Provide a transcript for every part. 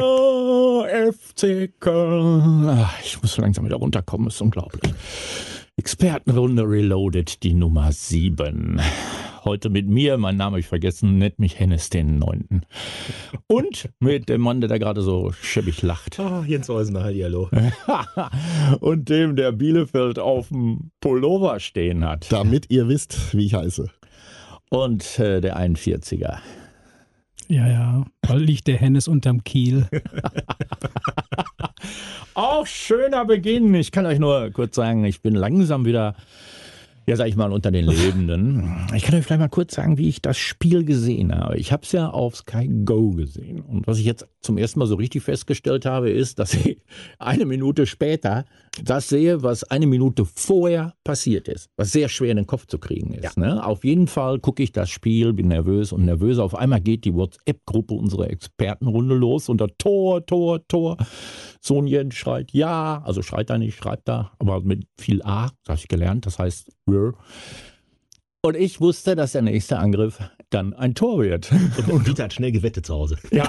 Oh, FC. Ah, Ich muss langsam wieder runterkommen, ist unglaublich. Expertenrunde Reloaded, die Nummer 7. Heute mit mir, mein Name ich vergessen, nennt mich Hennes den Neunten. Und mit dem Mann, der da gerade so schäbig lacht. Ah, Jens Eusener, hallo. Und dem, der Bielefeld auf dem Pullover stehen hat. Damit ihr wisst, wie ich heiße. Und äh, der 41er. Ja, ja. Da liegt der Hennes unterm Kiel. Auch schöner Beginn. Ich kann euch nur kurz sagen, ich bin langsam wieder, ja, sag ich mal, unter den Lebenden. Ich kann euch vielleicht mal kurz sagen, wie ich das Spiel gesehen habe. Ich habe es ja auf Sky Go gesehen. Und was ich jetzt zum ersten Mal so richtig festgestellt habe, ist, dass ich eine Minute später das sehe, was eine Minute vorher passiert ist. Was sehr schwer in den Kopf zu kriegen ist. Ne? Auf jeden Fall gucke ich das Spiel, bin nervös und nervös. Auf einmal geht die WhatsApp-Gruppe unserer Expertenrunde los und da Tor, Tor, Tor. Sonjen schreit ja, also schreit er nicht, schreibt da, aber mit viel A, das habe ich gelernt, das heißt Yeah. Und ich wusste, dass der nächste Angriff dann ein Tor wird. Und Dieter hat schnell gewettet zu Hause. Ja,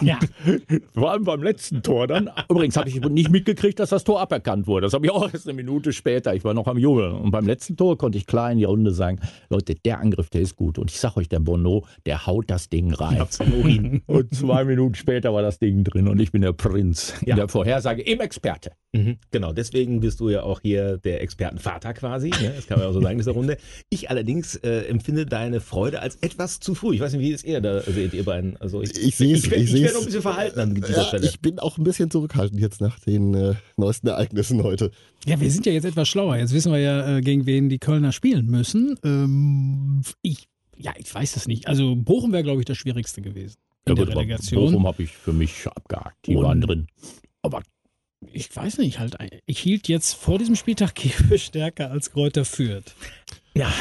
vor allem beim letzten Tor dann. Übrigens habe ich nicht mitgekriegt, dass das Tor aberkannt wurde. Das habe ich auch erst eine Minute später. Ich war noch am Jubeln. Und beim letzten Tor konnte ich klar in die Runde sagen, Leute, der Angriff, der ist gut. Und ich sage euch, der Bono, der haut das Ding rein. Und zwei Minuten später war das Ding drin und ich bin der Prinz in Ja. der Vorhersage im Experte. Mhm, genau, deswegen bist du ja auch hier der Expertenvater quasi. Ne? Das kann man ja auch so sagen in dieser Runde. Ich allerdings äh, empfinde deine Freude als etwas zu früh. Ich weiß nicht, wie es ihr da seht, ihr beiden. Also ich, Ich sehe es, ich, ich ich sehe werde noch ein es. bisschen verhalten an dieser Ja, Stelle. ich bin auch ein bisschen zurückhaltend jetzt nach den äh, neuesten Ereignissen heute. Ja, wir sind ja jetzt etwas schlauer. Jetzt wissen wir ja, äh, gegen wen die Kölner spielen müssen. Ähm, ich, ja, ich weiß es nicht. Also Bochum wäre, glaube ich, das Schwierigste gewesen in der aber Relegation. Bochum habe ich für mich abgehakt. Die Und- waren drin. Aber ich weiß nicht, halt, ich hielt jetzt vor diesem Spieltag Kiel stärker als Kräuter führt. ja,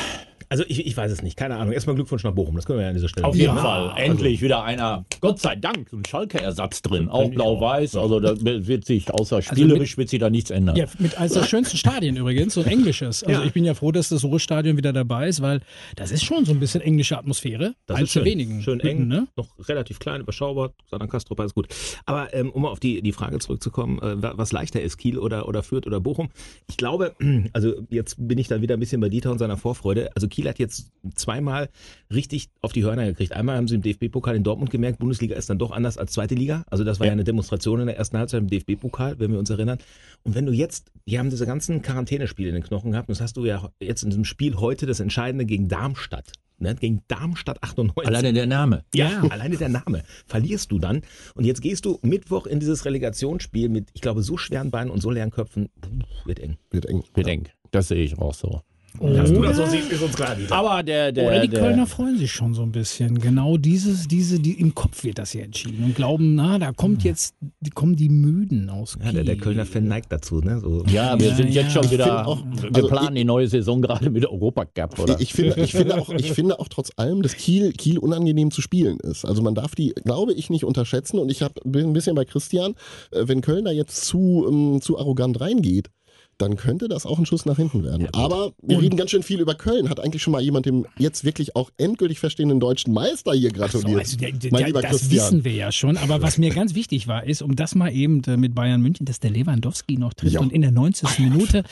also ich, ich weiß es nicht. Keine Ahnung. Erstmal Glückwunsch nach Bochum. Das können wir ja an dieser Stelle Auf jeden Ja, Fall. also- Endlich wieder einer, Gott sei Dank, ein Schalke-Ersatz drin. Auch blau-weiß. Also da wird sich, außer spielerisch, wird sich da nichts ändern. Ja, mit eines der schönsten Stadien übrigens, so ein englisches. Also Ja. ich bin ja froh, dass das Ruhrstadion wieder dabei ist, weil das ist schon so ein bisschen englische Atmosphäre. Das ist schön. wenigen. Schön Hütten, eng, ne? noch relativ klein, überschaubar. Sadan Kastrup, alles gut. Aber ähm, um mal auf die, die Frage zurückzukommen, äh, wa- was leichter ist, Kiel oder, oder Fürth oder Bochum. Ich glaube, also jetzt bin ich dann wieder ein bisschen bei Dieter und seiner Vorfreude. Also Kiel hat jetzt zweimal richtig auf die Hörner gekriegt. Einmal haben sie im DFB-Pokal in Dortmund gemerkt, Bundesliga ist dann doch anders als zweite Liga. Also das war ja, eine Demonstration in der ersten Halbzeit im DFB-Pokal, wenn wir uns erinnern. Und wenn du jetzt, die haben diese ganzen Quarantänespiele in den Knochen gehabt, und das hast du ja jetzt in diesem Spiel heute das Entscheidende gegen Darmstadt. Ne? Gegen Darmstadt 98. Alleine der Name. Ja, alleine der Name. Verlierst du dann. Und jetzt gehst du Mittwoch in dieses Relegationsspiel mit, ich glaube, so schweren Beinen und so leeren Köpfen. Puh, wird eng. Wird eng. Bedenk. Das sehe ich auch so. Du das so siehst, ist uns klar, Dieter. Aber der, der, Oder die der, Kölner freuen sich schon so ein bisschen. Genau dieses, diese, die, im Kopf wird das hier entschieden und glauben, na, da kommt jetzt, die kommen die Müden aus. Ja, der, der. Kölner Fan neigt dazu, ne? So. Ja, wir Ja, sind jetzt ja. schon wieder, Ich auch- wir also planen die neue Saison gerade mit Europacup, oder? Ich finde, ich, finde auch, ich finde auch trotz allem, dass Kiel, Kiel unangenehm zu spielen ist. Also man darf die, glaube ich, nicht unterschätzen. Und ich hab, bin ein bisschen bei Christian, äh, wenn Köln da jetzt zu, ähm, zu arrogant reingeht, dann könnte das auch ein Schuss nach hinten werden. Aber wir reden ganz schön viel über Köln. Hat eigentlich schon mal jemand dem jetzt wirklich auch endgültig verstehenden deutschen Meister hier So, gratuliert? also, der, der, mein der, lieber das Christian. wissen wir ja schon. Aber was mir ganz wichtig war, ist, um das mal eben äh, mit Bayern München, dass der Lewandowski noch trifft Ja. und in der 90. Minute.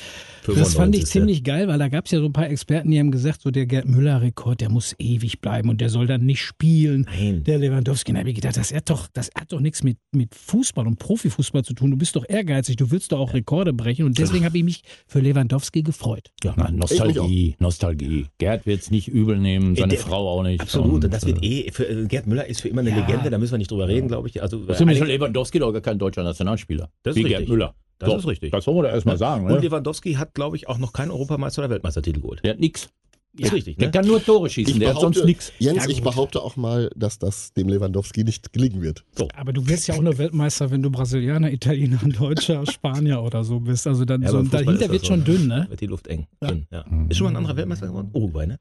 Das fand ich 95. ziemlich geil, weil da gab es ja so ein paar Experten, die haben gesagt, so der Gerd Müller-Rekord, der muss ewig bleiben und der soll dann nicht spielen. Nein. Der Lewandowski, da habe ich gedacht, das hat doch, das hat doch nichts mit, mit Fußball und Profifußball zu tun. Du bist doch ehrgeizig, du willst doch auch Rekorde brechen und deswegen habe ich mich für Lewandowski gefreut. ja, nein, Nostalgie, Nostalgie. Gerd wird es nicht übel nehmen, seine der- Frau auch nicht. Absolut. Und das wird äh, eh, für, äh, Gerd Müller ist für immer eine Ja. Legende, da müssen wir nicht drüber reden, glaube ich. Also, äh, ist einige- Lewandowski doch gar kein deutscher Nationalspieler. Das ist Wie richtig. Gerd Müller. Das So, ist richtig. Das wollen wir da erstmal sagen. und Ne? Lewandowski hat, glaube ich, auch noch keinen Europameister oder Weltmeistertitel geholt. Der hat nix. Ist richtig, Der ne? kann nur Tore schießen, Ich der hat behaupte, sonst nix. Jens, Ja, ich behaupte auch mal, dass das dem Lewandowski nicht gelingen wird. Aber du wirst ja auch nur Weltmeister, wenn du Brasilianer, Italiener, Deutscher, Spanier oder so bist. Also dann Ja, so, dahinter wird schon so. dünn, ne? Wird die Luft eng. Ja. Dünn, ja. Ist schon mal ein anderer Weltmeister geworden? Uruguay, ne?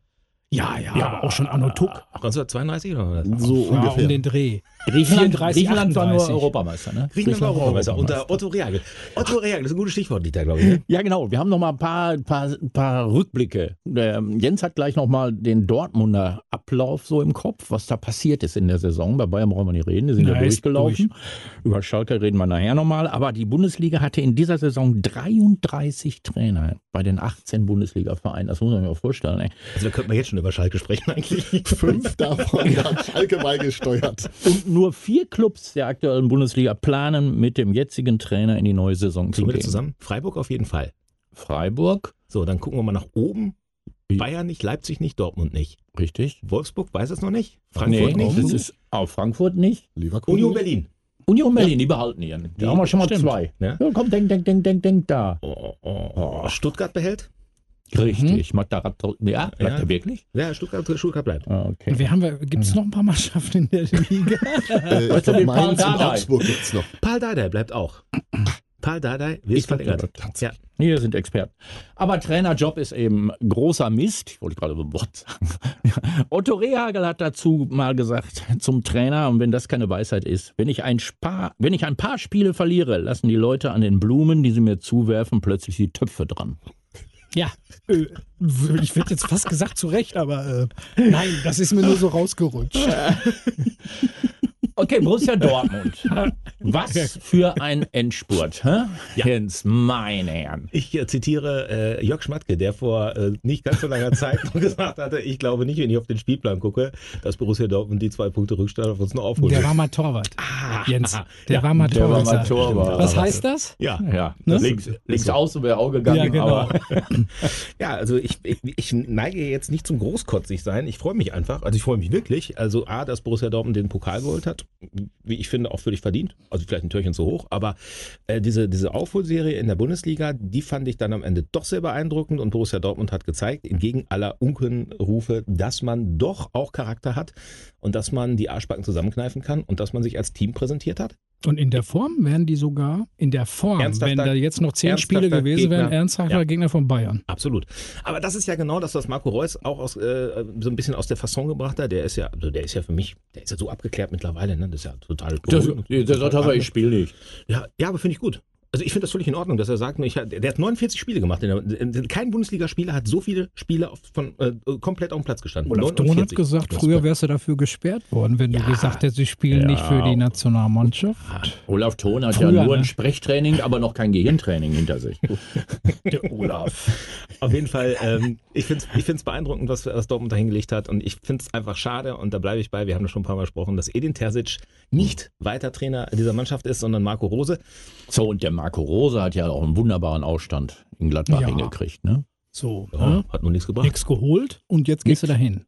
Ja, ja, aber auch schon Anno Tuck. 1932 oder was? So Ja, ungefähr. um den Dreh. Griechenland, 34, Griechenland war nur 38. Europameister, ne? Griechenland war Europameister unter Otto Reagel. Otto Reagel, das ist ein gutes Stichwort, Dieter, glaube ich. Ne? Ja, genau. Wir haben noch mal ein paar, paar, paar Rückblicke. Der Jens hat gleich noch mal den Dortmunder Ablauf so im Kopf, was da passiert ist in der Saison. Bei Bayern brauchen wir nicht reden, die sind ja Na, ist durchgelaufen. Über Schalke reden wir nachher noch mal. Aber die Bundesliga hatte in dieser Saison 33 Trainer bei den 18 Bundesliga-Vereinen. Das muss man sich mal vorstellen. Ey. Also da könnte man jetzt schon über Schalke sprechen eigentlich. Fünf davon hat Schalke beigesteuert. Und nur vier Clubs der aktuellen Bundesliga planen, mit dem jetzigen Trainer in die neue Saison zu gehen. zusammen? Freiburg auf jeden Fall. Freiburg, So, dann gucken wir mal nach oben. Bayern nicht, Leipzig nicht, Dortmund nicht. richtig? Wolfsburg weiß es noch nicht. Frankfurt nee, nicht. das ist auch Frankfurt nicht. Leverkusen. Union Berlin. Union Berlin, die behalten ihren. Da haben wir schon mal Stimmt. zwei. Ja. Ja, komm, denk, denk, denk, denk, denk da. Oh, oh, oh. Stuttgart behält? Richtig. Matarat, ja, bleibt Ja. er wirklich? Ja, Stuttgart, Stuttgart bleibt. Ah, Okay. Wir gibt es noch ein paar Mannschaften in der Liga? Äh, ich Was glaub, mit Mainz und? Augsburg gibt's noch. Paul Dardai bleibt auch. Paul Dardai wird verlängert. Ja. Wir sind Experten. Aber Trainerjob ist eben großer Mist. Ich wollte gerade so ein Wort sagen. Otto Rehagel hat dazu mal gesagt zum Trainer, und wenn das keine Weisheit ist, wenn ich ein, Spar, wenn ich ein paar Spiele verliere, lassen die Leute an den Blumen, die sie mir zuwerfen, plötzlich die Töpfe dran. Ja, äh, ich hätte jetzt fast gesagt zu Recht, aber äh, nein, das ist mir nur so rausgerutscht. Okay, Borussia Dortmund. Was für ein Endspurt, hä? Ja. Jens, meine Herren. Ich äh, zitiere äh, Jörg Schmatke, der vor äh, nicht ganz so langer Zeit noch gesagt hatte, ich glaube nicht, wenn ich auf den Spielplan gucke, dass Borussia Dortmund die zwei Punkte Rückstand auf uns noch aufholt. Der war mal Torwart. Jens, der ja, war mal der war Torwart. mal Torwart. Was heißt das? ja. Ja, Ne? links, links außen wäre auch gegangen, Ja, genau. aber Ja, also ich, ich, ich neige jetzt nicht zum Großkotzig sein. Ich freue mich einfach. Also ich freue mich wirklich. Also A, dass Borussia Dortmund den Pokal geholt hat. Wie ich finde, auch völlig verdient. Also vielleicht ein Türchen zu hoch. Aber äh, diese, diese Aufholserie in der Bundesliga, die fand ich dann am Ende doch sehr beeindruckend. Und Borussia Dortmund hat gezeigt, entgegen aller Unkenrufe, dass man doch auch Charakter hat und dass man die Arschbacken zusammenkneifen kann und dass man sich als Team präsentiert hat. Und in der Form wären die sogar, in der Form, wenn da jetzt noch zehn Spiele gewesen wären, ernsthafter Ja. Gegner von Bayern. Absolut. Aber das ist ja genau das, was Marco Reus auch aus, äh, so ein bisschen aus der Fasson gebracht hat. Der ist ja, also der ist ja für mich, der ist ja so abgeklärt mittlerweile, ne? Das ist ja total das, beruhigend. der sagt aber, ich spiele nicht. Ja, ja, aber finde ich gut. Also ich finde das völlig in Ordnung, dass er sagt, ich, der hat 49 Spiele gemacht. Kein Bundesligaspieler hat so viele Spiele auf, von, äh, komplett auf dem Platz gestanden. Olaf Thon hat 49. gesagt, früher wärst du dafür gesperrt worden, wenn du gesagt hättest, sie spielen Ja. nicht für die Nationalmannschaft. Olaf Thon hat Früher, ja nur ne? ein Sprechtraining, aber noch kein Gehirntraining hinter sich. Der Olaf. Auf jeden Fall, ähm, ich finde es ich find's beeindruckend, was, was Dortmund da hingelegt hat. Und ich finde es einfach schade, und da bleibe ich bei, wir haben das schon ein paar Mal gesprochen, dass Edin Terzic nicht weiter Trainer dieser Mannschaft ist, sondern Marco Rose. So, und der Marco Rose hat ja auch einen wunderbaren Ausstand in Gladbach Ja. hingekriegt, ne? So, Ja, ne? Hat nur nichts gebracht. nichts geholt und jetzt gehst du dahin.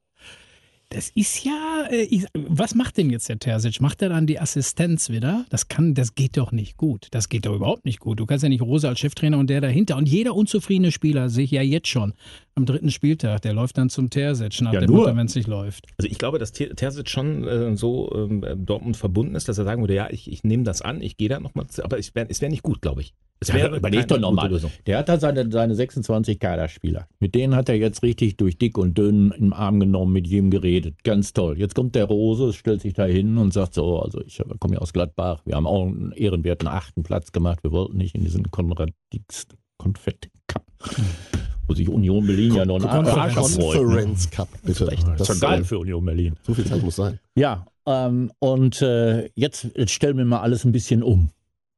Das ist ja, äh, ich, was macht denn jetzt der Terzic? Macht er dann die Assistenz wieder? Das kann, das geht doch nicht gut. Das geht doch überhaupt nicht gut. Du kannst ja nicht Rose als Cheftrainer und der dahinter. Und jeder unzufriedene Spieler sehe ich ja jetzt schon am dritten Spieltag, der läuft dann zum Terzic nach Ja, dem nur. Motto, wenn es nicht läuft. Also ich glaube, dass Ter- Terzic schon äh, so ähm, Dortmund verbunden ist, dass er sagen würde, ja, ich, ich nehme das an, ich gehe da nochmal, aber es wäre wär nicht gut, glaube ich. Es wäre überleg doch nochmal. Der hat da seine, seine 26 Kaderspieler. Mit denen hat er jetzt richtig durch dick und dünn im Arm genommen, mit jedem geredet. Ganz toll. Jetzt kommt der Rose, stellt sich da hin und sagt so, also ich komme ja aus Gladbach, wir haben auch einen ehrenwerten achten Platz gemacht, wir wollten nicht in diesen Konrad Dix Konfetti Cup, wo sich Union Berlin ja noch einen Arsch abfreut. ne? Conference Cup, bitte. Das ist doch geil für Union Berlin. So viel Zeit muss sein. Ja, ähm, und äh, jetzt, jetzt stellen wir mal alles ein bisschen um.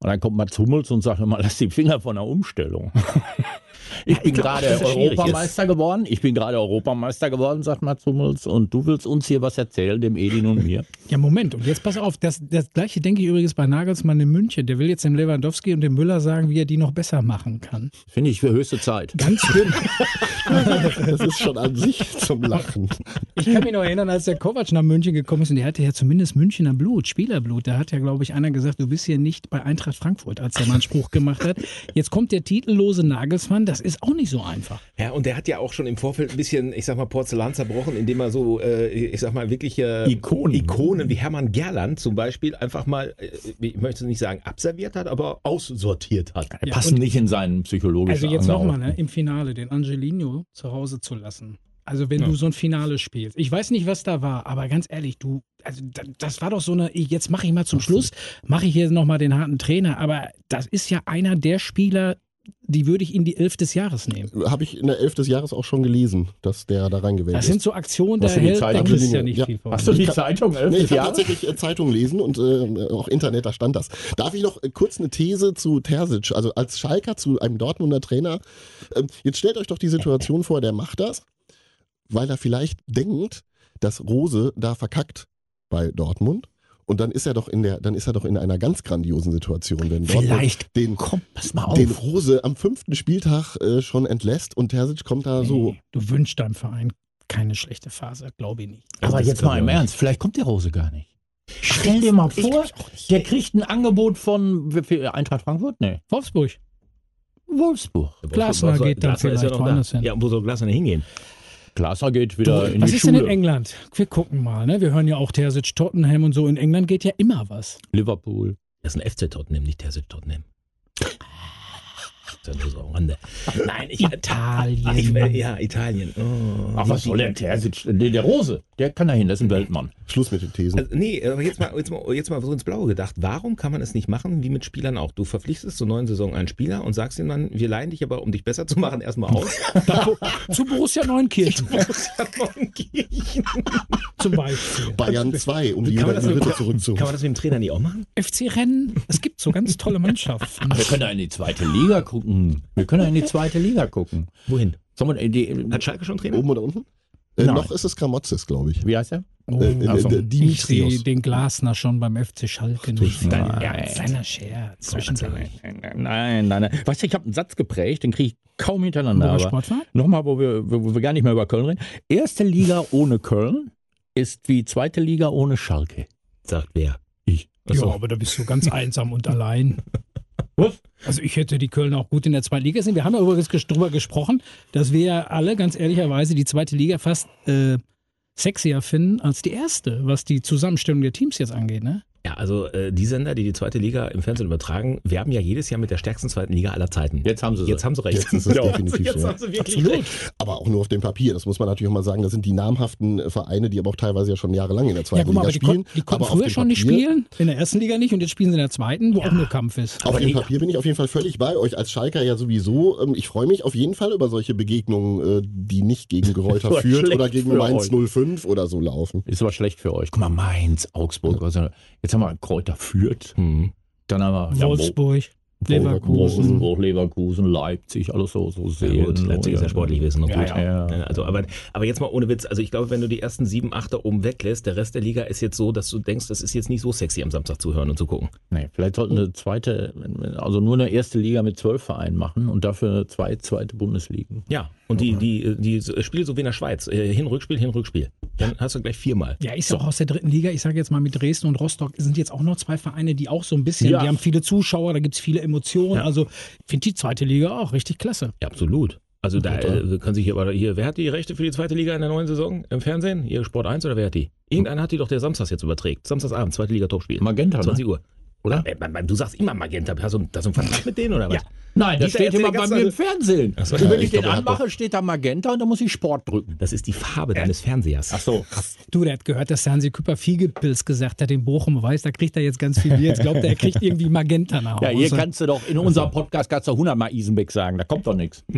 Und dann kommt Mats Hummels und sagt immer, lass die Finger von der Umstellung. Ich bin glaub, gerade Europameister geworden. Ich bin gerade Europameister geworden, sagt Mats Hummels. Und du willst uns hier was erzählen, dem Edin und mir. Ja, Moment, und jetzt pass auf, das, das gleiche denke ich übrigens bei Nagelsmann in München. Der will jetzt dem Lewandowski und dem Müller sagen, wie er die noch besser machen kann. Finde ich für höchste Zeit. Ganz schlimm. Das ist schon an sich zum Lachen. Ich kann mich noch erinnern, als der Kovac nach München gekommen ist und der hatte ja zumindest Münchner Blut, Spielerblut. Da hat ja, glaube ich, einer gesagt, du bist hier nicht bei Eintracht Frankfurt, als der mal einen Spruch gemacht hat. Jetzt kommt der titellose Nagelsmann, das ist auch nicht so einfach. Ja, und der hat ja auch schon im Vorfeld ein bisschen, ich sag mal, Porzellan zerbrochen, indem er so, äh, ich sag mal, wirkliche Ikonen. Ikonen wie Hermann Gerland zum Beispiel einfach mal, äh, ich möchte nicht sagen abserviert hat, aber aussortiert hat. Passen nicht in seinen psychologischen Also jetzt nochmal, ne, im Finale den Angelino zu Hause zu lassen. Also wenn du so ein Finale spielst. Ich weiß nicht, was da war, aber ganz ehrlich, du, also da- das war doch so eine, jetzt mache ich mal zum Schluss, mache ich hier nochmal den harten Trainer, aber das ist ja einer der Spieler, die würde ich in die Elf des Jahres nehmen. Habe ich in der Elf des Jahres auch schon gelesen, dass der da reingewählt Das ist. sind so Aktionen, da Hast du die hält Zeitung ja nicht Ja. viel von. Hast du die Ich kann- Zeitung elf Nee, ich habe Jahre? tatsächlich äh, Zeitung lesen und äh, auch Internet, da stand das. Darf ich noch äh, kurz eine These zu Terzic, also als Schalker zu einem Dortmunder Trainer. Ähm, jetzt stellt euch doch die Situation vor, der macht das, weil er vielleicht denkt, dass Rose da verkackt bei Dortmund. Und dann ist er doch in der, dann ist er doch in einer ganz grandiosen Situation, wenn Vielleicht. den, Komm, pass mal auf. den Rose am fünften Spieltag äh, schon entlässt und Terzic kommt da so. Nee, du wünschst deinem Verein keine schlechte Phase, glaube ich nicht. Aber das jetzt mal im. Ernst, vielleicht kommt der Rose gar nicht. Stell dir mal vor, der kriegt ein Angebot von Eintracht Frankfurt? Nee, Wolfsburg. Wolfsburg. Glasner geht dann Glasner vielleicht da. woanders hin. Ja, wo soll Glasner hingehen? Glasner geht wieder in Was die ist denn in Schule. England? Wir gucken mal, ne? Wir hören ja auch Terzic, Tottenham und so. In England geht ja immer was. Liverpool. Das ist ein FC Tottenham, nicht Terzic Tottenham. Das ist ja nur so am Rande. Nein, ich, Italien. Ich, ja, Italien. Oh, Ach, was soll der Terzic? Nee, der Rose, der kann da hin, das ist ein Weltmann. Schluss mit den Thesen. Also, nee, aber jetzt mal, jetzt, mal, jetzt mal so ins Blaue gedacht. Warum kann man es nicht machen wie mit Spielern auch? Du verpflichtest zur neuen Saison einen Spieler und sagst ihm dann, wir leihen dich aber, um dich besser zu machen, erstmal aus. Zu Borussia Neunkirchen Borussia Neunkirchen. Zum Beispiel. Bayern 2, um die Kann man, das mit, Ritte kann zurückzuholen. man das mit dem Trainer nicht auch machen? FC Rennen. Es gibt so ganz tolle Mannschaften. Wir können ja in die zweite Liga gucken. Wir können ja in die zweite Liga gucken. Wohin? Sollen wir, die, Hat Schalke schon Trainer? Oben oder unten? Äh, noch ist es Gramotzes, glaube ich. wie heißt er? Oh, Äh, äh, Ach so. äh, ich sehe den Glasner schon beim FC Schalke nicht. dein Nein. Ernst? Kleiner Scherz. Nein, nein, nein. Weißt du, ich habe einen Satz geprägt, den kriege ich kaum hintereinander. Nochmal, wo wir, wo wir gar nicht mehr über Köln reden. Erste Liga ohne Köln ist wie zweite Liga ohne Schalke. Sagt wer? Ich. Ja, aber da bist du ganz einsam und allein. Was? Also ich hätte die Köln auch gut in der zweiten Liga sehen. Wir haben ja übrigens drüber gesprochen, dass wir alle ganz ehrlicherweise die zweite Liga fast äh, sexier finden als die erste, was die Zusammenstellung der Teams jetzt angeht. Ne? Ja, also äh, die Sender, die die zweite Liga im Fernsehen übertragen, werben ja jedes Jahr mit der stärksten zweiten Liga aller Zeiten. Jetzt haben sie. Jetzt haben sie recht. Jetzt ist es Ja, definitiv jetzt so. haben sie wirklich Absolut. recht. Aber auch nur auf dem Papier. Das muss man natürlich auch mal sagen. Das sind die namhaften äh, Vereine, die aber auch teilweise ja schon jahrelang in der Ja, zweiten guck mal, Liga aber die, spielen. kon die konnten früher schon nicht Papier- spielen, in der ersten Liga nicht und jetzt spielen sie in der zweiten, wo auch nur Kampf ist. Auf Aber dem die- Papier bin ich auf jeden Fall völlig bei euch. Als Schalker ja sowieso. Ähm, ich freue mich auf jeden Fall über solche Begegnungen, äh, die nicht gegen Gereuter Aber führt oder gegen Mainz euch. 05 oder so laufen. Ist aber schlecht für euch. Guck mal, Mainz, Augsburg. Also, jetzt haben wir Kräuter führt. Hm. Dann haben wir ja, Wolfsburg, Leverkusen. Wolfsburg, Leverkusen, Leipzig, alles so, so Ja, sehen. gut, Leipzig ist ja sportlich wissen noch Ja, gut. ja, ja. Also, aber, aber jetzt mal ohne Witz, also ich glaube, wenn du die ersten sieben, acht da oben weglässt, der Rest der Liga ist jetzt so, dass du denkst, das ist jetzt nicht so sexy am Samstag zu hören und zu gucken. Nee, vielleicht sollten eine zweite, also nur eine erste Liga mit zwölf Vereinen machen und dafür zwei zweite Bundesligen. Ja, und die, die, die Spiele so wie in der Schweiz. Äh, Hin, Rückspiel, Hin, Rückspiel. Dann hast du gleich viermal. Ja, ist ja auch aus der dritten Liga. Ich sage jetzt mal mit Dresden und Rostock sind jetzt auch noch zwei Vereine, die auch so ein bisschen, Ja. die haben viele Zuschauer, da gibt es viele Emotionen. Ja. Also ich finde die zweite Liga auch richtig klasse. Ja, absolut. Also da äh, können sich hier, aber hier, wer hat die Rechte für die zweite Liga in der neuen Saison im Fernsehen? Hier Sport 1 oder wer hat die? Irgendeiner hat die doch, der samstags jetzt überträgt. Samstagsabend, zweite Liga Topspiel. Magenta, ne? 20 Uhr. Oder? Äh, Du sagst immer Magenta. Hast du, hast du einen Vertrag mit denen oder was? Nein, das steht immer bei mir im Fernsehen. So, ja, wenn ich ich den anmache, steht da Magenta und dann muss ich Sport drücken. Das ist die Farbe deines Fernsehers. Ach so. Du, der hat gehört, dass der Hansi Küpper Fiegepilz gesagt hat in Bochum. Weiß, da kriegt er jetzt ganz viel. Jetzt glaubt er, er kriegt irgendwie Magenta nach Hause. Ja, hier kannst du doch, in unserem Podcast kannst du 100 Mal Isenbeck sagen, da kommt doch nichts.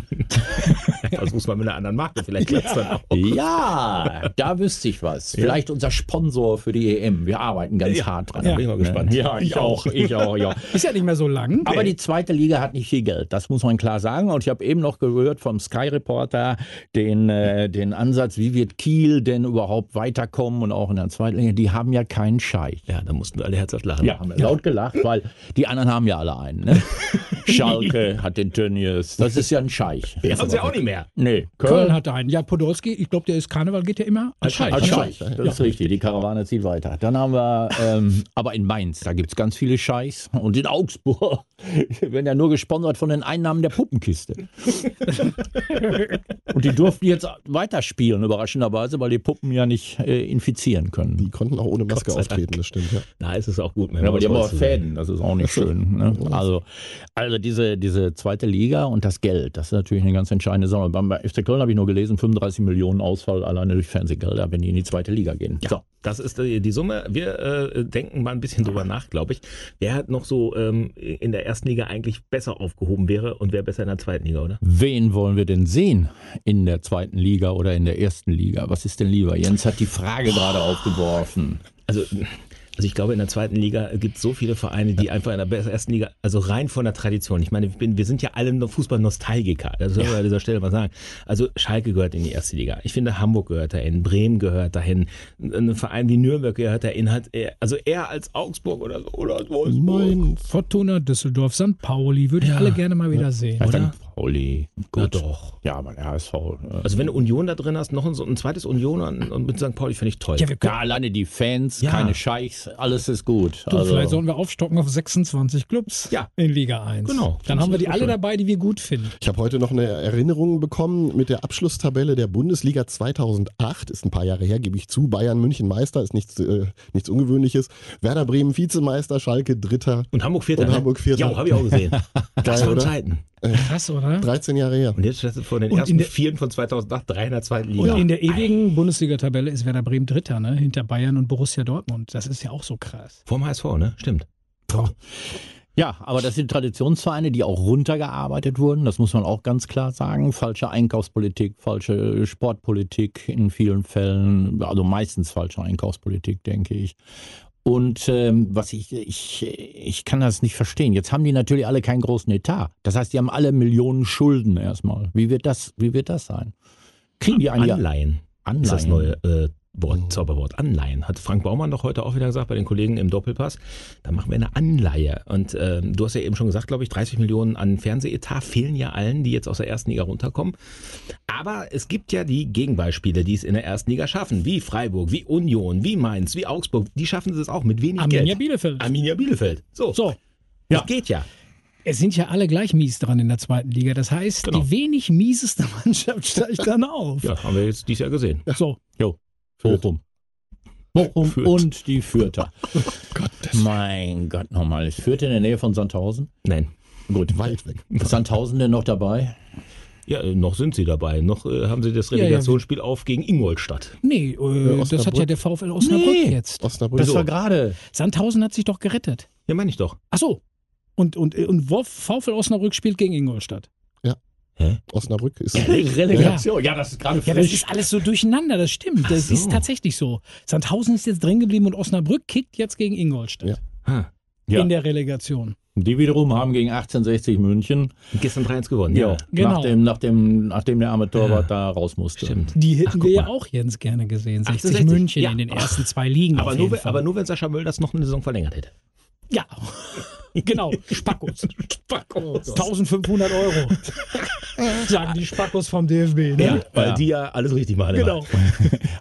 Das muss man mit einer anderen Marke vielleicht auch. Ja, da wüsste ich was. Vielleicht unser Sponsor für die EM. Wir arbeiten ganz Ja, hart dran. da bin ich mal gespannt. Ja, ich auch, ich auch, ja. ist ja nicht mehr so lang. Aber die zweite Liga hat nicht viel Geld, das muss man klar sagen. Und ich habe eben noch gehört vom Sky Reporter den, äh, den Ansatz, wie wird Kiel denn überhaupt weiterkommen und auch in der zweiten Liga. Die haben ja keinen Scheich. Ja, da mussten wir alle herzhaft lachen. Ja, haben wir laut gelacht, weil die anderen haben ja alle einen. Ne? Schalke hat den Tönnies. Das ist ja ein Scheich. Wir haben sie auch nicht mehr. Nee, Köln hatte einen. Ja, Podolski, ich glaube, der ist Karneval, geht ja immer als Scheich. Als ne? Scheich, das ist richtig. Die Karawane zieht weiter. Dann haben wir, ähm, aber in Mainz, da gibt es ganz viele Scheichs. Und in Augsburg werden ja nur gesponsert von den Einnahmen der Puppenkiste. Und die durften jetzt weiterspielen, überraschenderweise, weil die Puppen ja nicht äh, infizieren können. Die konnten auch ohne Maske auftreten, das stimmt, ja. Da ist es auch gut. Ja, aber die haben auch Fäden. Das ist auch nicht schön. Ne? Also, also diese, diese zweite Liga und das Geld, das ist natürlich eine ganz entscheidende Sache. beim FC Köln habe ich nur gelesen, 35 Millionen Ausfall alleine durch Fernsehgelder, wenn die in die zweite Liga gehen. Ja, das ist die, die Summe. Wir äh, denken mal ein bisschen drüber nach, glaube ich. Wer noch so ähm, in der ersten Liga eigentlich besser aufgehoben wäre und wer besser in der zweiten Liga, oder? Wen wollen wir denn sehen in der zweiten Liga oder in der ersten Liga? Was ist denn lieber? Jens hat die Frage gerade aufgeworfen. Also also ich glaube, in der zweiten Liga gibt es so viele Vereine, die einfach in der ersten Liga, also rein von der Tradition. Ich meine, wir sind ja alle Fußball-Nostalgiker. Das soll man an dieser Stelle mal sagen. Also Schalke gehört in die erste Liga. Ich finde, Hamburg gehört dahin, Bremen gehört dahin, ein Verein wie Nürnberg gehört dahin. Hat also eher als Augsburg oder so oder als Wolfsburg. Mein Fortuna Düsseldorf, St. Pauli würde ich alle gerne mal wieder sehen. Ja, oder? St. Pauli. Gut. Ja, doch. Ja, aber der HSV. Äh, Also wenn du Union da drin hast, noch ein, so ein zweites Union und, und mit St. Pauli finde ich toll. Ja, wir ja, alleine die Fans, Ja. keine Scheichs, alles ist gut. du, Also- vielleicht sollen wir aufstocken auf 26 Clubs Ja. in Liga 1. Genau. Dann Das haben wir die alle schön. dabei, die wir gut finden. Ich habe heute noch eine Erinnerung bekommen mit der Abschlusstabelle der Bundesliga 2008. Ist ein paar Jahre her, gebe ich zu. Bayern München Meister ist nichts, äh, nichts Ungewöhnliches. Werder Bremen Vizemeister, Schalke Dritter. Und Hamburg Vierter. Und ne? Hamburg Vierter. Ja, habe ich auch gesehen. Das Geil, waren oder? Zeiten. Krass, oder? 13 Jahre her. Und jetzt steht vor den Und in ersten der- Vieren von 2008 drei in der zweiten Und Liga. in der ewigen Bundesliga-Tabelle ist Werder Bremen Dritter, ne? Hinter Bayern und Borussia Dortmund. Das ist ja auch so krass. Vorm HSV, ne? Stimmt. Ja, aber das sind Traditionsvereine, die auch runtergearbeitet wurden. Das muss man auch ganz klar sagen. Falsche Einkaufspolitik, falsche Sportpolitik in vielen Fällen, also meistens falsche Einkaufspolitik, denke ich. Und ähm, was ich, ich, ich kann das nicht verstehen. Jetzt haben die natürlich alle keinen großen Etat. Das heißt, die haben alle Millionen Schulden erstmal. Wie wird das, wie wird das sein? Kriegen die eigentlich Anleihen. Anleihen? ist das neue äh, Wort, Zauberwort. Anleihen. Hat Frank Baumann doch heute auch wieder gesagt bei den Kollegen im Doppelpass. Da machen wir eine Anleihe. Und ähm, du hast ja eben schon gesagt, glaube ich, 30 Millionen an Fernsehetat fehlen ja allen, die jetzt aus der ersten Liga runterkommen. Aber es gibt ja die Gegenbeispiele, die es in der ersten Liga schaffen, wie Freiburg, wie Union, wie Mainz, wie Augsburg. Die schaffen es auch mit wenig Arminia Geld. Bielefeld. Arminia Bielefeld. So, So, das Ja. geht ja. es sind ja alle gleich mies dran in der zweiten Liga. Das heißt, Genau. die wenig mieseste Mannschaft steigt dann auf. Ja, haben wir jetzt dieses Jahr gesehen. So, Bochum. Bochum Fürth. und die Fürther. mein Gott, nochmal. Ist Fürth in der Nähe von Sandhausen? Nein. Gut. Weit weg. Ist Sandhausen denn noch dabei? Ja, äh, noch sind sie dabei. Noch äh, haben sie das ja, Relegationsspiel auf gegen Ingolstadt. nee, äh, das hat ja der VfL Osnabrück Nee. jetzt. Osnabrück. Das war gerade. Sandhausen hat sich doch gerettet. Ja, meine ich doch. Ach so. Und, und, und VfL Osnabrück spielt gegen Ingolstadt. Osnabrück ist. Relegation. Ja, das ist gerade Ja, das ist alles so durcheinander, das stimmt. Das so. ist tatsächlich so. Sandhausen ist jetzt drin geblieben und Osnabrück kickt jetzt gegen Ingolstadt Ja. Ja. in der Relegation. Die wiederum haben gegen 1860 München. Gestern 3-1 gewonnen. Ja, Genau. nachdem, nachdem, nachdem der arme Torwart da raus musste. Stimmt. Die hätten Ach, wir ja auch Jens gerne gesehen. 60 68, München ja. in den ersten zwei Ligen. Aber nur, aber nur, wenn Sascha Möll das noch eine Saison verlängert hätte. Ja, genau. Spackos. Spackos. 1500 Euro. Sagen die Spackos vom DFB. Ne? Ja, weil Ja. die ja alles richtig machen. Genau.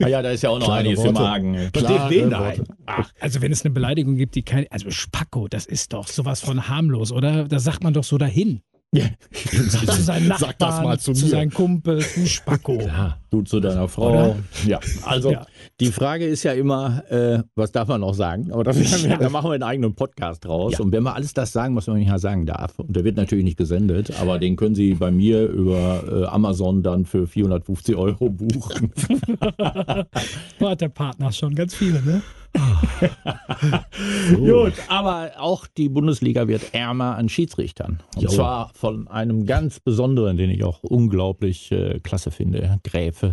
Ah ja, da ist ja auch noch Kleine einiges im Worte. Argen. Was Klare DFB nein. Ach, Also wenn es eine Beleidigung gibt, die keine, also Spacko, das ist doch sowas von harmlos, oder? Da sagt man doch so dahin. zu seinen Nachbarn, Sag das mal zu mir. seinen Kumpel, du Spacko. klar. Du zu deiner Frau. Oder? Ja, also Ja. die Frage ist ja immer, äh, was darf man noch sagen? Aber das, da machen wir einen eigenen Podcast draus. Ja. Und wenn wir alles das sagen, was man nicht sagen darf, und der wird natürlich nicht gesendet, aber den können Sie bei mir über äh, Amazon dann für 450 Euro buchen. Da hat der Partner schon ganz viele, ne? Gut, aber auch die Bundesliga wird ärmer an Schiedsrichtern. Und Jo. zwar von einem ganz besonderen, den ich auch unglaublich äh, klasse finde, Gräfe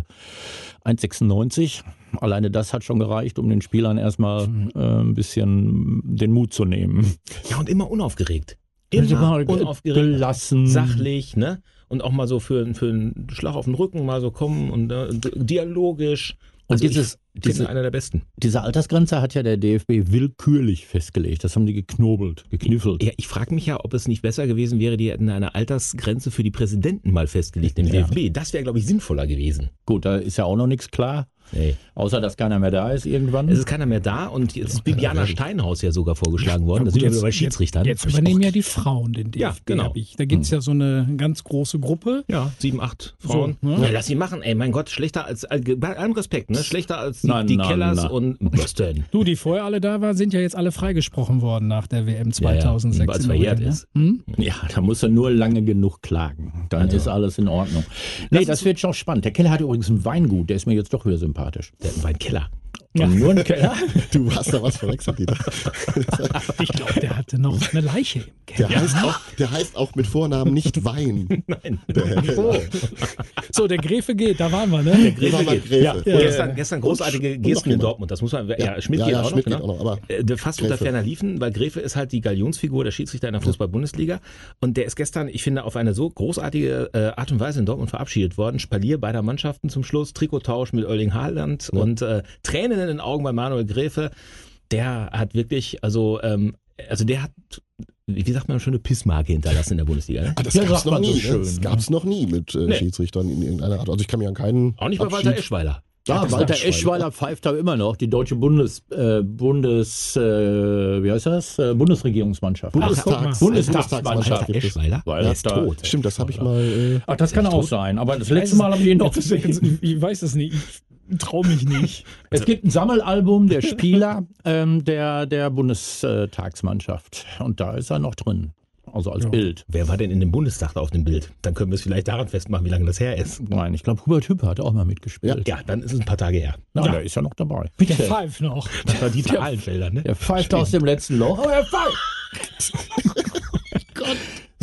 1,96. Alleine das hat schon gereicht, um den Spielern erstmal äh, ein bisschen den Mut zu nehmen. Ja, und immer unaufgeregt. Immer unaufgeregt. Gelassen. Sachlich, ne? Und auch mal so für, für einen Schlag auf den Rücken mal so kommen und äh, dialogisch. Und Also dieses, diese, einer der besten. diese Altersgrenze hat ja der DFB willkürlich festgelegt. Das haben die geknobelt, gekniffelt. Ja, ich frage mich ja, ob es nicht besser gewesen wäre, die hätten eine Altersgrenze für die Präsidenten mal festgelegt im Ja. DFB. Das wäre, glaube ich, sinnvoller gewesen. Gut, da ist ja auch noch nichts klar. Nee. Außer, dass keiner mehr da ist irgendwann. Es ist keiner mehr da und jetzt ist Bibiana Steinhaus ja sogar vorgeschlagen worden. Da sind wir wieder bei Schiedsrichtern. Jetzt übernehmen ja die Frauen den DFB. Ja, genau. Da gibt es ja so eine ganz große Gruppe. Ja, sieben, acht Frauen. So, ne? ja, lass sie machen, ey, mein Gott, schlechter als, bei allem Respekt, ne? Schlechter als die, Na, die na, Kellers na. und denn? Du, die vorher alle da waren, sind ja jetzt alle freigesprochen worden nach der WM Ja, ja, 2006. weil's in verjährt ist. Ne? Hm? Ja, da muss er nur lange genug klagen. Dann ist alles in Ordnung. Nee, das wird schon spannend. Der Keller hat übrigens ein Weingut, der ist mir jetzt doch wieder sympathisch. Der war Und nur ein Keller? Du hast da was verwechselt, Dieter. Ich glaube, der hatte noch eine Leiche im Keller. Der, heißt auch, der heißt auch mit Vornamen nicht Wein. Nein. Der, So, der Gräfe geht, da waren wir, ne? Gräfe War mal geht. Gräfe. Ja, Ja. gestern, gestern großartige und Gesten noch in. Dortmund. Das muss man, ja, Schmidt ja, geht ja, auch Schmidt noch, geht genau. auch noch, aber Äh, fast unter Gräfe. ferner liefen, weil Gräfe ist halt die Galionsfigur, der Schiedsrichter in der Fußball-Bundesliga. Und der ist gestern, ich finde, auf eine so großartige äh, Art und Weise in Dortmund verabschiedet worden. Spalier beider Mannschaften zum Schluss, Trikottausch mit Erling Haaland und äh, Tränen in den Augen bei Manuel Gräfe. Der hat wirklich, also, ähm, also der hat, wie sagt man, schon eine Pissmarke hinterlassen in der Bundesliga. Ne? Ah, das Ja, gab's sagt noch so nie. schön, ne? Das ne? noch nie mit äh, Nee. Schiedsrichtern in irgendeiner Art. Also ich kann mir an keinen Auch nicht bei Walter Eschweiler. Ja, das Walter Eschweiler pfeift da immer noch. Die deutsche Bundes, äh, Bundes, äh, wie heißt das? Äh, Bundesregierungsmannschaft. Bundestags- Bundestagsmannschaft. Walter Eschweiler? Weil das ist da- tot. Stimmt, das habe ich mal. Äh, Ach, das kann auch sein. Aber das letzte Mal haben die ihn noch gesehen. Ich weiß es nicht. Ich traue mich nicht. Es gibt ein Sammelalbum der Spieler ähm, der, der Bundestagsmannschaft. Und da ist er noch drin. Also als Bild. Wer war denn in dem Bundestag da auf dem Bild? Dann können wir es vielleicht daran festmachen, wie lange das her ist. Nein, ich glaube, Hubert Hüpper hat auch mal mitgespielt. Ja, dann ist es ein paar Tage her. Nein, der ist ja noch dabei. Der Bitte. pfeift noch. Das war Dieter Ahlenfelder, ne? Der pfeift aus dem letzten Loch, aber er pfeift.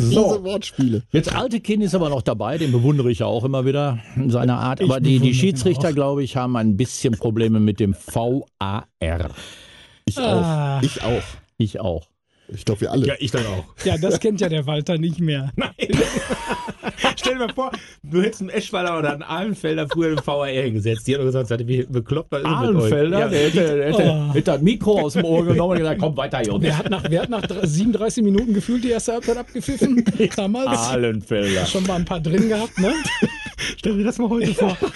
diese So. Wortspiele. Jetzt alte Kind ist aber noch dabei, den bewundere ich ja auch immer wieder in seiner Art. Aber die, die Schiedsrichter, glaube ich, haben ein bisschen Probleme mit dem VAR. Ich Ah. auch. Ich auch. Ich auch. Ich glaube, wir alle. Ja, ich dann auch. Ja, das kennt ja der Walter nicht mehr. Nein. Stell dir mal vor, du hättest einen Eschweiler oder einen Ahlenfelder früher im VAR hingesetzt. Die haben gesagt, wie bekloppt, was ist mit euch? Ahlenfelder, Ja, der hätte, hätte, Oh. hätte das Mikro aus dem Ohr genommen und gesagt, komm weiter, Jungs. Wer hat nach, wer hat nach dr- 37 Minuten gefühlt die erste Halbzeit abgepfiffen? Damals. Ahlenfelder. Schon mal ein paar drin gehabt, ne? Stell dir das mal heute vor.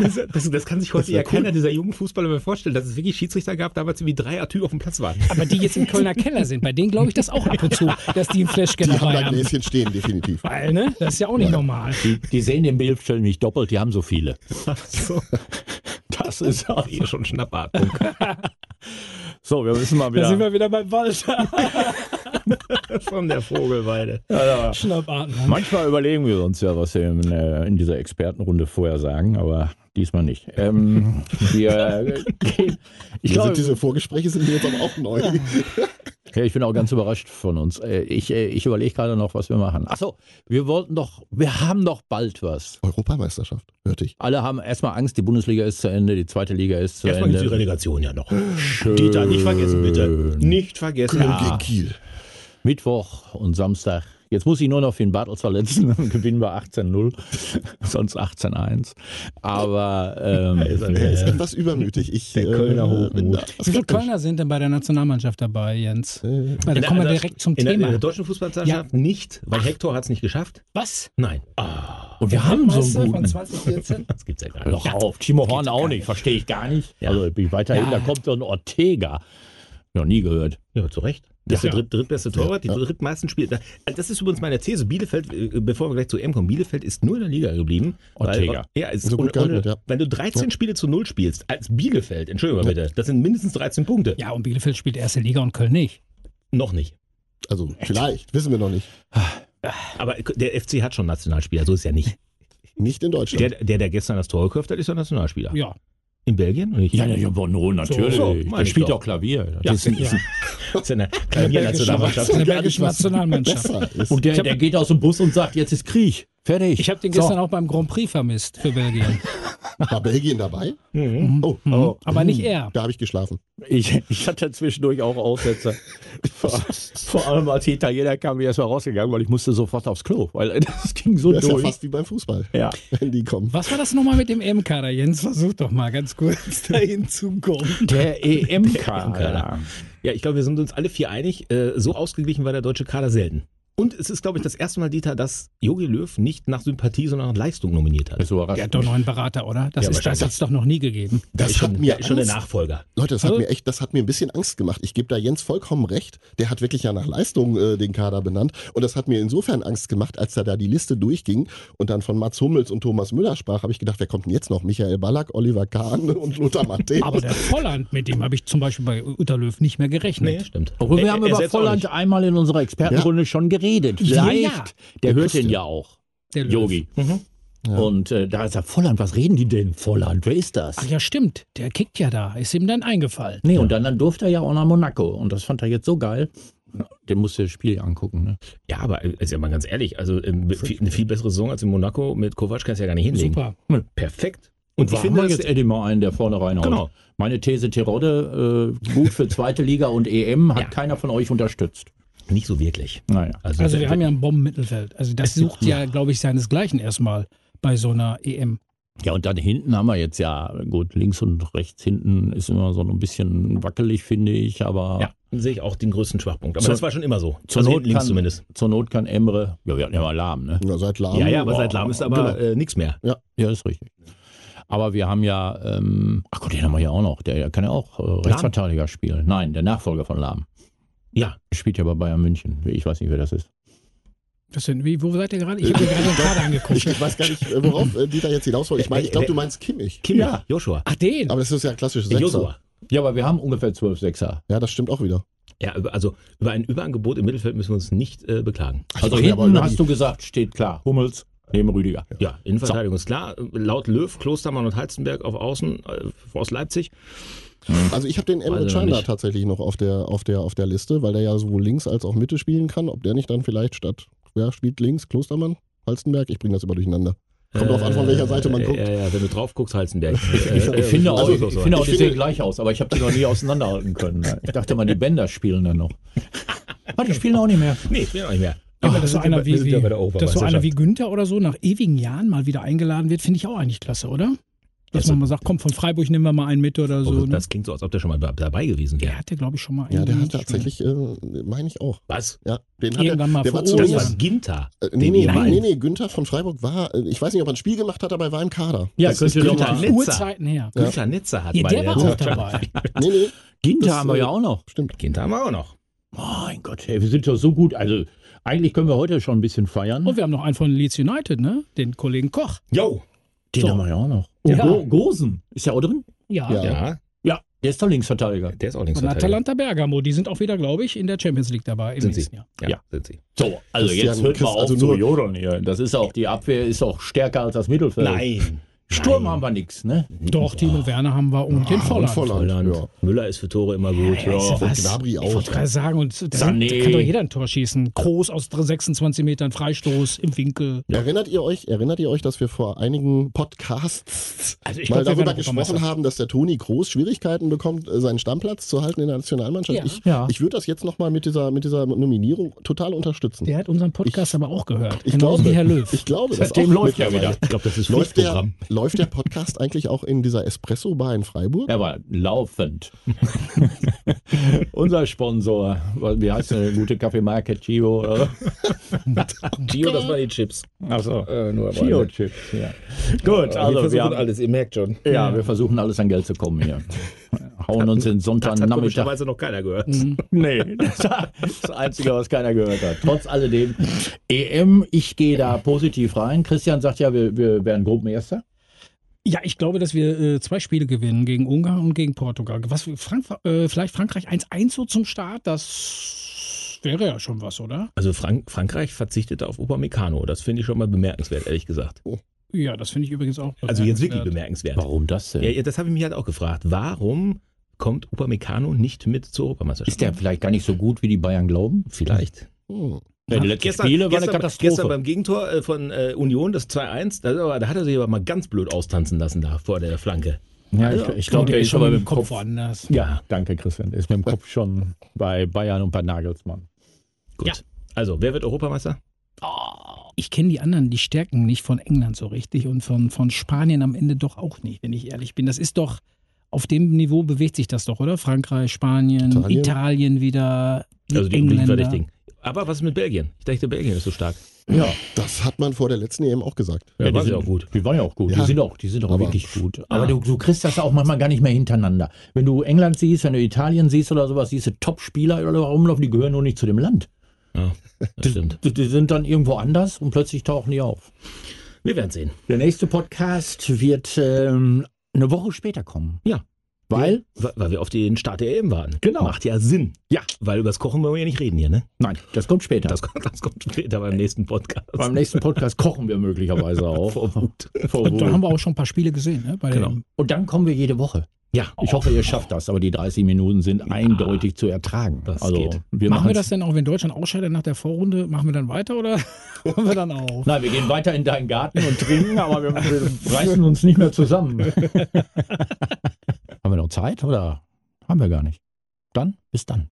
Das, das, das kann sich heute ja keiner dieser jungen Fußballer mehr vorstellen, dass es wirklich Schiedsrichter gab, damals wie drei Atü auf dem Platz waren. Aber die jetzt im Kölner Keller sind, bei denen glaube ich das auch ab und zu, dass die einen Flashcan Die haben da haben. Gläschen stehen, definitiv. Weil, ne? Das ist ja auch nicht normal. Die, die sehen den Bildstellen nicht doppelt, die haben so viele. So. Das ist auch Hier schon Schnappatmung. So, wir müssen mal Da sind wieder. wir wieder beim Walter. Von der Vogelweide. Schnappatmung. Manchmal überlegen wir uns ja, was wir in, äh, in dieser Expertenrunde vorher sagen, aber diesmal nicht. Ähm, wir äh. Ich Diese, glaube, diese Vorgespräche sind mir jetzt aber auch neu. Ja, ich bin auch ganz überrascht von uns. Äh, Ich, äh, ich überlege gerade noch, was wir machen. Achso, wir wollten doch, wir haben doch bald was. Europameisterschaft, hörte ich. Alle haben erstmal Angst, die Bundesliga ist zu Ende, die zweite Liga ist zu Erstmal gibt es die Ende. Relegation ja noch. Dieter, nicht vergessen, bitte. Nicht vergessen. Köln gegen Kiel. Mittwoch und Samstag. Jetzt muss ich nur noch Finn Bartels verletzen, dann gewinnen wir 18-0, sonst 18-1 Aber ähm, ist er ist äh, etwas übermütig. Ich, Der Kölner Hochmut. bin da- Wie viele Kölner sind denn bei der Nationalmannschaft dabei, Jens? Weil da kommen wir direkt zum in der, in Thema. der deutschen Fußballmeisterschaft nicht, weil Hector hat es nicht geschafft. Was? Nein. und wir haben so einen von guten. 2014? Das gibt's ja gar nicht. doch auf, Timo Horn auch nicht, verstehe ich gar nicht. Ja. Also bin ich weiterhin, Ja. da kommt so ein Ortega. Noch nie gehört. Ja, zu Recht. Das ist der Ja. dritt, drittbeste Torwart, die Ja. drittmeisten Spiele. Das ist übrigens meine These. Bielefeld, äh, bevor wir gleich zu M kommen, Bielefeld ist nur in der Liga geblieben. Ortega. Weil, ja, es ist So gehalten, und, ja. Wenn du 13 Spiele zu null spielst, als Bielefeld, entschuldigung mal bitte, das sind mindestens 13 Punkte. Ja, und Bielefeld spielt erste Liga und Köln nicht. Noch nicht. Also, vielleicht, wissen wir noch nicht. Aber der FC hat schon Nationalspieler, so ist ja nicht. Nicht in Deutschland. Der, der, der gestern das Tor gekauft hat, ist ja Nationalspieler. Ja. In Belgien? Nicht? Ja, ja, ja, aber no, natürlich. So, so, der spielt doch. auch Klavier. Ja, Das ist ein, ja. Das ist ja eine Klaviernationalmannschaft. Eine belgische Nationalmannschaft. Ist. Und der, der geht aus dem Bus und sagt, jetzt ist Krieg. Fertig. Ich habe den So. gestern auch beim Grand Prix vermisst für Belgien. War Belgien dabei? Mhm. Oh, Oh. Aber nicht er. da habe ich geschlafen. Ich, ich hatte zwischendurch auch Aussätze. vor, vor allem als die Italiener kamen, bin ich erst mal rausgegangen, weil ich musste sofort aufs Klo, weil das ging so Das ist ja durch. fast wie beim Fußball, Ja. wenn die kommen. Was war das nochmal mit dem M-Kader, Jens? Versuch doch mal ganz kurz dahin zu kommen. Der EM-Kader. Ja, ich glaube, wir sind uns alle vier einig. Äh, so ausgeglichen war der deutsche Kader selten. Und es ist, glaube ich, das erste Mal, Dieter, dass Jogi Löw nicht nach Sympathie, sondern nach Leistung nominiert hat. Das überrascht Der hat doch noch einen Berater, oder? Das Ja, ist das wahrscheinlich. hat's doch noch nie gegeben. Das ist hat schon, mir ist schon der Nachfolger. Leute, das hat Also- mir echt, das hat mir ein bisschen Angst gemacht. Ich gebe da Jens vollkommen recht. Der hat wirklich ja nach Leistung äh, den Kader benannt. Und das hat mir insofern Angst gemacht, als da da die Liste durchging und dann von Mats Hummels und Thomas Müller sprach, habe ich gedacht, wer kommt denn jetzt noch? Michael Ballack, Oliver Kahn und Lothar Matthäus. Aber der Volland, mit dem habe ich zum Beispiel bei Unterlöw nicht mehr gerechnet. stimmt. Obwohl, wir Er- haben er über Volland einmal in unserer Expertenrunde schon geredet. Ja, Vielleicht, ja. der hört Christian. den ja auch, Der. Yogi. Mhm. Ja. Und äh, da ist er, Volland, was reden die denn? Volland, wer ist das? Ach ja, stimmt. Der kickt ja da. Ist ihm dann eingefallen. Nee, und dann, dann durfte er ja auch nach Monaco. Und das fand er jetzt so geil. Den musste das Spiel angucken. Ne? Ja, aber äh, ist ja mal ganz ehrlich, also ähm, viel, eine viel bessere Saison als in Monaco mit Kovac kannst du ja gar nicht hinlegen. Super. Perfekt. Und Und ich finde, jetzt Eddie mal einen, der vorne reinhaut. Genau. Meine These Tirode, äh, gut für zweite Liga und EM, hat Ja. keiner von euch unterstützt. Nicht so wirklich. Naja. Also wir haben ja ein Bombenmittelfeld. Also das sucht ja, glaube ich, seinesgleichen erstmal bei so einer EM. Ja, und dann hinten haben wir jetzt ja, gut, links und rechts hinten ist immer so ein bisschen wackelig, finde ich, aber Ja, sehe ich auch den größten Schwachpunkt. Aber Zur- das war schon immer so. zur, Also Not hinten links kann, zumindest. zur Not kann Emre, ja, wir hatten ja mal Lahm, ne? Ja, seit Lahm. Ja, ja, aber seit Lahm ist aber genau. äh, nichts mehr. Ja, ist richtig. Aber wir haben ja, ähm, ach Gott, den haben wir ja auch noch, der kann ja auch äh, Rechtsverteidiger spielen. Nein, der Nachfolger von Lahm. Ja, Spielt ja bei Bayern München. Ich weiß nicht, wer das ist. Das sind, wie, wo seid ihr gerade? Ich habe mir gerade den Kader angeguckt. Ich, weiß gar nicht, äh, worauf äh, Dieter jetzt hinaus wollte. Ich meine, ich glaube, du meinst Kimmich. Kimmich, Ja. Joshua, Ach, den. Aber das ist ja ein klassisches Sechser. Josua. Ja, aber wir haben ungefähr zwölf Sechser. Ja, das stimmt auch wieder. Ja, also über ein Überangebot im Mittelfeld müssen wir uns nicht äh, beklagen. Also aber hinten hast du gesagt, steht klar. Hummels neben Rüdiger. Ja, Innenverteidigung ist klar. Laut Löw, Klostermann und Halstenberg auf Außen äh, aus Leipzig. Also ich habe den Emre ich noch Can da nicht. tatsächlich noch auf der, auf, der, auf der Liste, weil der ja sowohl links als auch Mitte spielen kann. Ob der nicht dann vielleicht statt, wer spielt links? Klostermann? Halstenberg? Ich bringe das immer durcheinander. Kommt drauf an, von welcher Seite man Äh, guckt. Ja, ja, wenn du drauf guckst, Halstenberg. Ich, ich finde auch, also, ich finde auch ich die finde- sehen gleich aus, aber ich habe die noch nie auseinanderhalten können. ne? Ich dachte mal, die Bänder spielen dann noch. Ah, die spielen auch nicht mehr. Nee, ich bin auch nicht mehr. Ja, Aber dass das so einer wie, sind ja bei der wie, dass so einer wie. Günther oder so nach ewigen Jahren mal wieder eingeladen wird, finde ich auch eigentlich klasse, oder? Dass Also- man mal sagt, komm, von Freiburg nehmen wir mal einen mit oder so. Ne? das klingt so, als ob der schon mal da- dabei gewesen Der wäre. hat ja, glaube ich, schon mal Ja, der hat tatsächlich, äh, meine ich auch. Was? Ja, den hat Irgendwann er, mal der vor war Das war Ginter. äh, nee, nee, nee, nee, Günther von Freiburg war, äh, ich weiß nicht, ob er ein Spiel gemacht hat, aber er war im Kader. Ja, Das könnt ist ihr doch Günther mal. Netzer. Urzeiten her. Günther Netzer hat Ja, der war auch dabei. Nee, nee, Ginter Das, haben wir äh, ja auch noch. stimmt. Ginter haben wir auch noch. Mein Gott, ey, wir sind doch so gut. Also eigentlich können wir heute schon ein bisschen feiern. Und wir haben noch einen von Leeds United, ne? Den Kollegen Koch. Jo. Den So. haben wir ja auch noch. Und Ja. Go Gosen, ist der auch drin? Ja. Ja. Ja, Ja, der ist doch Linksverteidiger. der ist auch Linksverteidiger. Atalanta Bergamo. Die sind auch wieder, glaube ich, in der Champions League dabei im Sind sie? nächsten Jahr. Ja, Ja. sind sie. So, also jetzt hört mal auf also zu jodeln hier. Das ist auch, die Abwehr ist auch stärker als das Mittelfeld. Nein. Sturm Nein. haben wir nichts, ne? Doch, Timo Werner haben wir und den Volland. Volland. Volland. Ja. Müller ist für Tore immer gut. Ja, du und was? Gnabry Ich auch. wollte gerade sagen, und da, kann doch jeder ein Tor schießen. Groß aus 26 Metern, Freistoß im Winkel. Erinnert ihr euch, erinnert ihr euch, dass wir vor einigen Podcasts Also ich mal glaub, wir darüber gesprochen haben, dass der Toni Groß Schwierigkeiten bekommt, äh, seinen Stammplatz zu halten in der Nationalmannschaft? Ja. Ich, Ja. ich würde das jetzt nochmal mit dieser, mit dieser Nominierung total unterstützen. Der hat unseren Podcast aber auch gehört. ich Genauso glaube, wie Herr Löw. Ich glaube, das Seitdem auch läuft er mittlerweile. wieder. Ich glaube, das ist Läuft der, Pflichtprogramm. Läuft der Podcast eigentlich auch in dieser Espresso-Bar in Freiburg? Er war laufend. Unser Sponsor, wie heißt der gute Kaffeemarke Chio? Gio, das waren die Chips. Achso, Äh, nur Chio Chips, ja. Gut, also wir haben, alles, ihr merkt schon. ja, wir versuchen alles an Geld zu kommen hier. Hauen uns den Das hat Sonntagnachmittag. komischerweise noch keiner gehört. Nee, das ist das Einzige, was keiner gehört hat. Trotz alledem, EM, ich gehe da positiv rein. Christian sagt ja, wir, wir werden Gruppenerster. Ja, ich glaube, dass wir äh, zwei Spiele gewinnen, gegen Ungarn und gegen Portugal. Was, Frank, äh, vielleicht Frankreich 1-1 so zum Start, das wäre ja schon was, oder? Also Frank Frankreich verzichtete auf Upamecano. Das finde ich schon mal bemerkenswert, ehrlich gesagt. Ja, das finde ich übrigens auch. Also jetzt wirklich bemerkenswert. Warum das denn? Ja, ja, das habe ich mich halt auch gefragt. Warum kommt Upamecano nicht mit zur Europameisterschaft? Ist der vielleicht gar nicht so gut, wie die Bayern glauben? vielleicht? Hm. Ja, die letzten Spiele war eine Katastrophe. Gestern beim Gegentor äh, von äh, Union, das 2-1, da, da hat er sich aber mal ganz blöd austanzen lassen da vor der Flanke. ja, ich, ich glaube, der ist aber mit dem Kopf. woanders. Ja, danke, Christian. Ist mit dem Kopf schon bei Bayern und bei Nagelsmann. Gut. Ja. Also, wer wird Europameister? Ich kenne die anderen, die Stärken nicht von England so richtig und von, von Spanien am Ende doch auch nicht, wenn ich ehrlich bin. Das ist doch, auf dem Niveau bewegt sich das doch, oder? Frankreich, Spanien, Italien. Italien, wieder, die Also die Engländer. Verdächtigen. Aber was ist mit Belgien? Ich dachte, Belgien ist so stark. Ja, Das hat man vor der letzten EM auch gesagt. Ja, die war sie sind auch gut. Die waren ja auch gut. Ja. Die sind auch, die sind auch Aber- wirklich gut. Aber Ja. du, du kriegst das auch manchmal gar nicht mehr hintereinander. Wenn du England siehst, wenn du Italien siehst oder sowas, siehst du Top-Spieler oder rumlaufen, die gehören nur nicht zu dem Land. Ja, das stimmt. Die, die sind dann irgendwo anders und plötzlich tauchen die auf. Wir werden sehen. Der nächste Podcast wird ähm, eine Woche später kommen. Ja. Weil? Weil weil wir auf den Start der EM warten. Genau. Macht ja Sinn. Ja. Weil über das Kochen wollen wir ja nicht reden hier, ne? Nein, das kommt später. Das, kommt- das kommt später beim nächsten Podcast. Beim nächsten Podcast kochen wir möglicherweise auch. Vor Wut. Vor Und Wut. haben wir auch schon ein paar Spiele gesehen. Ne? Bei Genau. Und dann kommen wir jede Woche. Ja. Ich hoffe, ihr schafft das, aber die 30 Minuten sind eindeutig zu ertragen. das also, geht. Wir machen wir das denn auch, wenn Deutschland ausscheidet nach der Vorrunde? Machen wir dann weiter oder hören wir dann auf? Nein, wir gehen weiter in deinen Garten und trinken, aber wir, wir reißen uns nicht mehr zusammen. Haben wir noch Zeit oder haben wir gar nicht? Dann, bis dann.